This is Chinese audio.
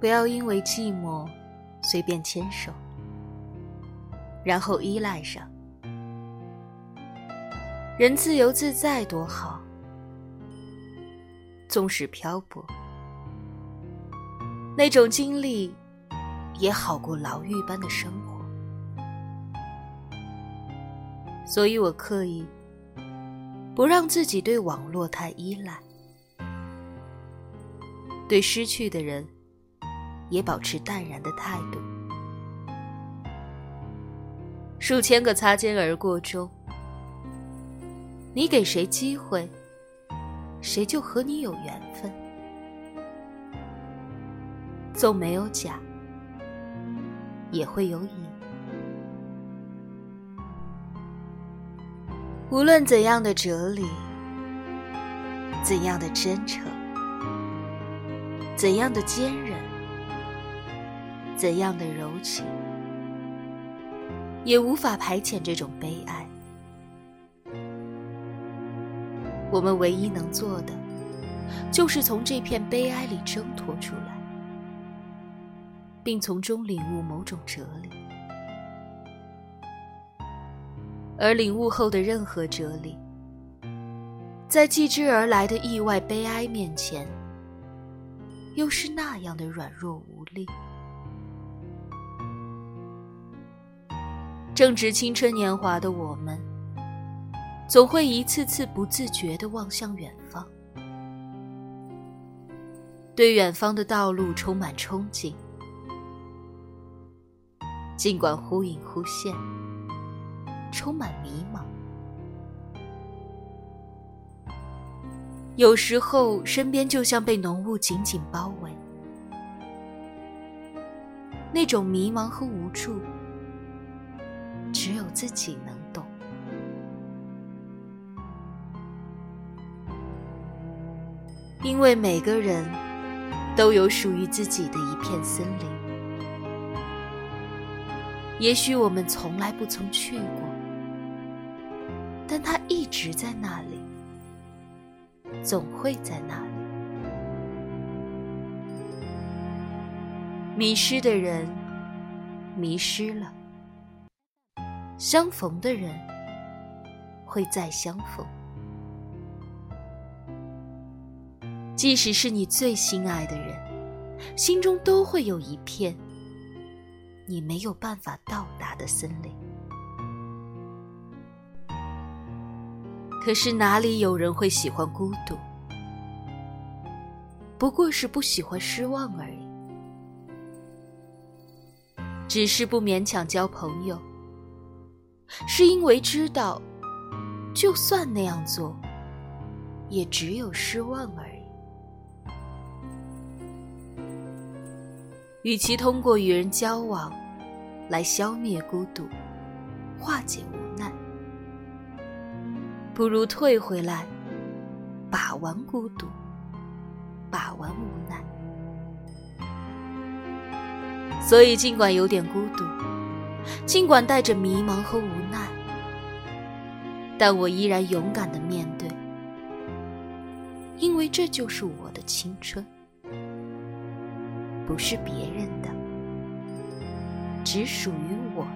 不要因为寂寞随便牵手，然后依赖上。人自由自在多好，纵使漂泊，那种经历也好过牢狱般的生活。所以我刻意不让自己对网络太依赖，对失去的人也保持淡然的态度。数千个擦肩而过中。你给谁机会，谁就和你有缘分。纵没有甲，也会有乙。无论怎样的哲理，怎样的真诚，怎样的坚韧，怎样的柔情，也无法排遣这种悲哀。我们唯一能做的，就是从这片悲哀里挣脱出来，并从中领悟某种哲理。而领悟后的任何哲理，在继之而来的意外悲哀面前，又是那样的软弱无力。正值青春年华的我们。总会一次次不自觉地望向远方，对远方的道路充满憧憬。尽管忽隐忽现，充满迷茫，有时候身边就像被浓雾紧紧包围，那种迷茫和无助，只有自己能懂。因为每个人都有属于自己的一片森林，也许我们从来不曾去过，但它一直在那里，总会在那里。迷失的人迷失了，相逢的人会再相逢。即使是你最心爱的人，心中都会有一片你没有办法到达的森林。可是哪里有人会喜欢孤独？不过是不喜欢失望而已。只是不勉强交朋友，是因为知道，就算那样做，也只有失望而已。与其通过与人交往来消灭孤独、化解无奈，不如退回来把玩孤独、把玩无奈。所以，尽管有点孤独，尽管带着迷茫和无奈，但我依然勇敢的面对，因为这就是我的青春。不是别人的，只属于我。